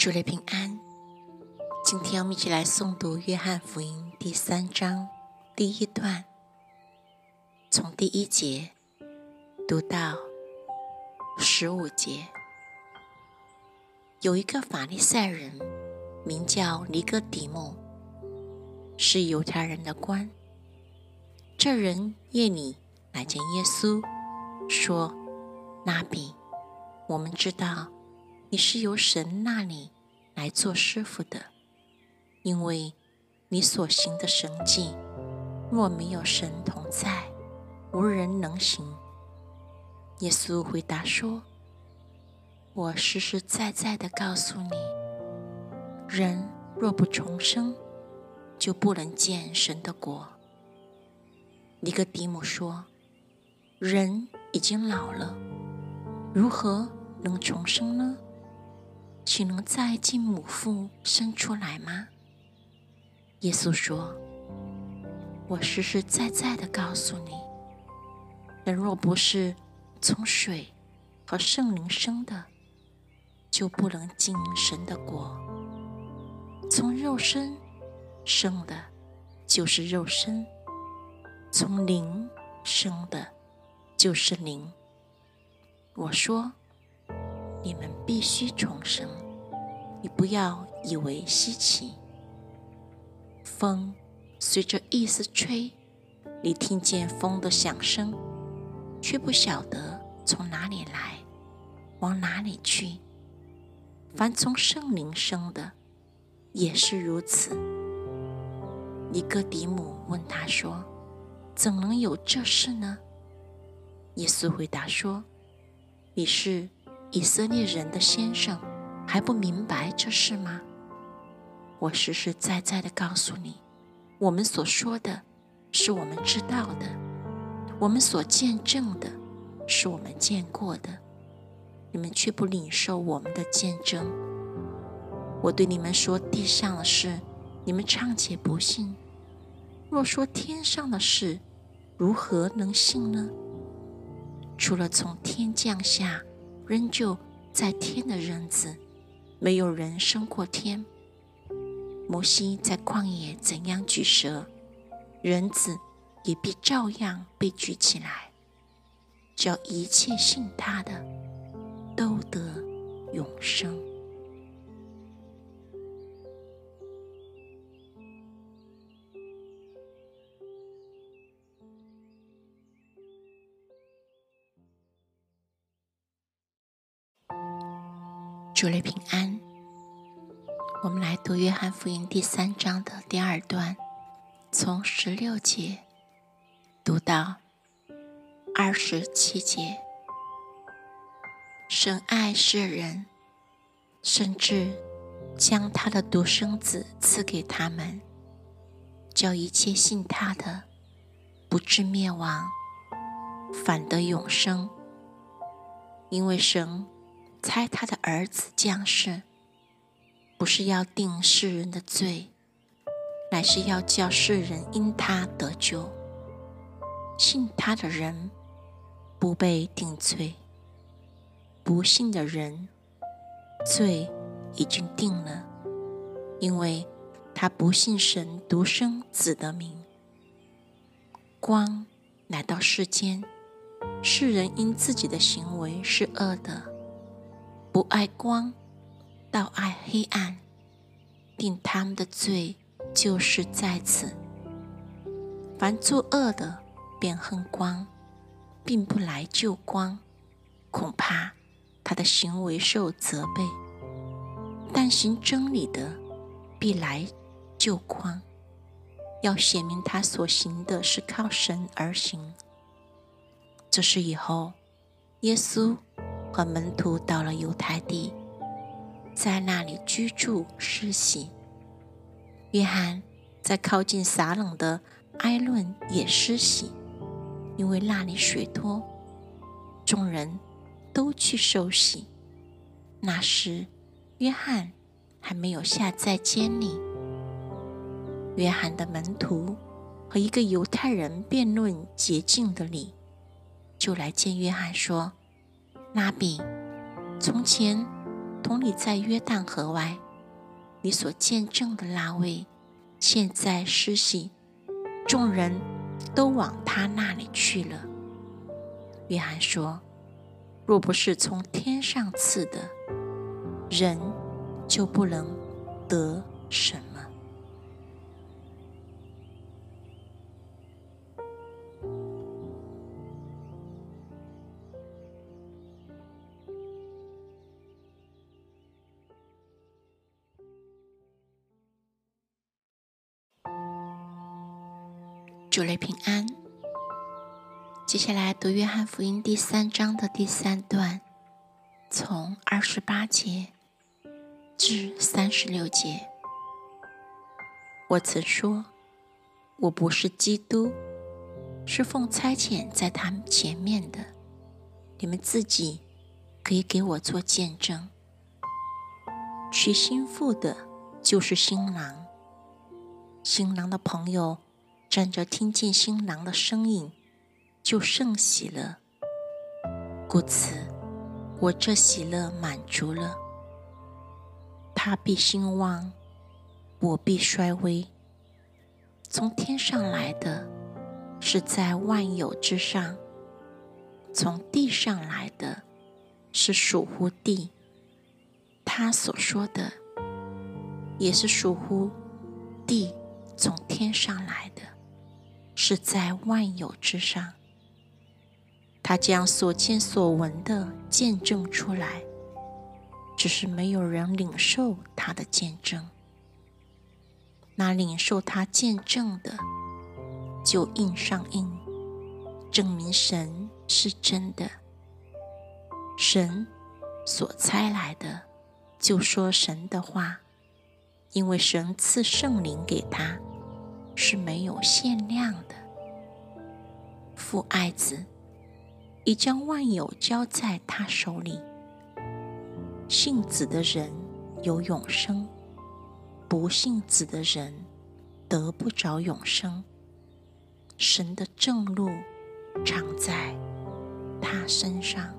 主内平安。今天我们一起来诵读《约翰福音》第三章第一段，从第一节读到十五节。有一个法利赛人，名叫尼哥底母，是犹太人的官。这人夜里来见耶稣，说：“拉比，我们知道。”你是由神那里来做师傅的，因为你所行的神迹，若没有神同在，无人能行。耶稣回答说：“我实实在在的告诉你，人若不重生，就不能见神的国。”尼哥底母说：“人已经老了，如何能重生呢？”岂能再进母腹生出来吗？耶稣说：“我实实在在的告诉你，人若不是从水和圣灵生的，就不能进神的国。从肉身生的，就是肉身；从灵生的，就是灵。”我说。你们必须重生，你不要以为稀奇。风随着意思吹，你听见风的响声，却不晓得从哪里来，往哪里去。凡从圣灵生的，也是如此。尼哥底母问他说：“怎能有这事呢？”耶稣回答说：“你是。”以色列人的先生还不明白这事吗？我实实在在的告诉你，我们所说的是我们知道的，我们所见证的是我们见过的，你们却不领受我们的见证。我对你们说地上的事，你们尚且不信；若说天上的事，如何能信呢？除了从天降下。仍旧在天的人子，没有人升过天。摩西在旷野怎样举蛇，人子也必照样被举起来，叫一切信他的都得永生。主内平安。我们来读约翰福音第三章的第二段，从十六节读到二十七节。神爱世人，甚至将他的独生子赐给他们，叫一切信他的不至灭亡，反得永生。因为神。猜他的儿子降世，不是要定世人的罪，乃是要叫世人因他得救。信他的人不被定罪，不信的人罪已经定了，因为他不信神独生子的名。光来到世间，世人因自己的行为是恶的。不爱光，倒爱黑暗，定他们的罪就是在此。凡作恶的，便恨光，并不来救光，恐怕他的行为受责备。但行真理的，必来救光，要显明他所行的是靠神而行。这是以后，耶稣。和门徒到了犹太地，在那里居住施洗。约翰在靠近撒冷的埃伦也施洗，因为那里水多，众人都去受洗。那时，约翰还没有下在监里。约翰的门徒和一个犹太人辩论洁净的理，就来见约翰说。拉比，从前同你在约旦河外，你所见证的那位，现在失信，众人都往他那里去了。约翰说：“若不是从天上赐的，人就不能得神主内平安。接下来读约翰福音第三章的第三段，从二十八节至三十六节。我曾说，我不是基督，是奉差遣在他们前面的。你们自己可以给我做见证。娶新妇的，就是新郎。新郎的朋友。站着听见新郎的声音，就甚喜了。故此，我这喜乐满足了。他必兴旺，我必衰微。从天上来的，是在万有之上；从地上来的，是属乎地。他所说的，也是属乎地，从天上来的。是在万有之上，他将所见所闻的见证出来，只是没有人领受他的见证。那领受他见证的，就印上印，证明神是真的。神所猜来的，就说神的话，因为神赐圣灵给他。是没有限量的。父爱子，已将万有交在他手里。信子的人有永生，不信子的人得不着永生。神的正路常在他身上。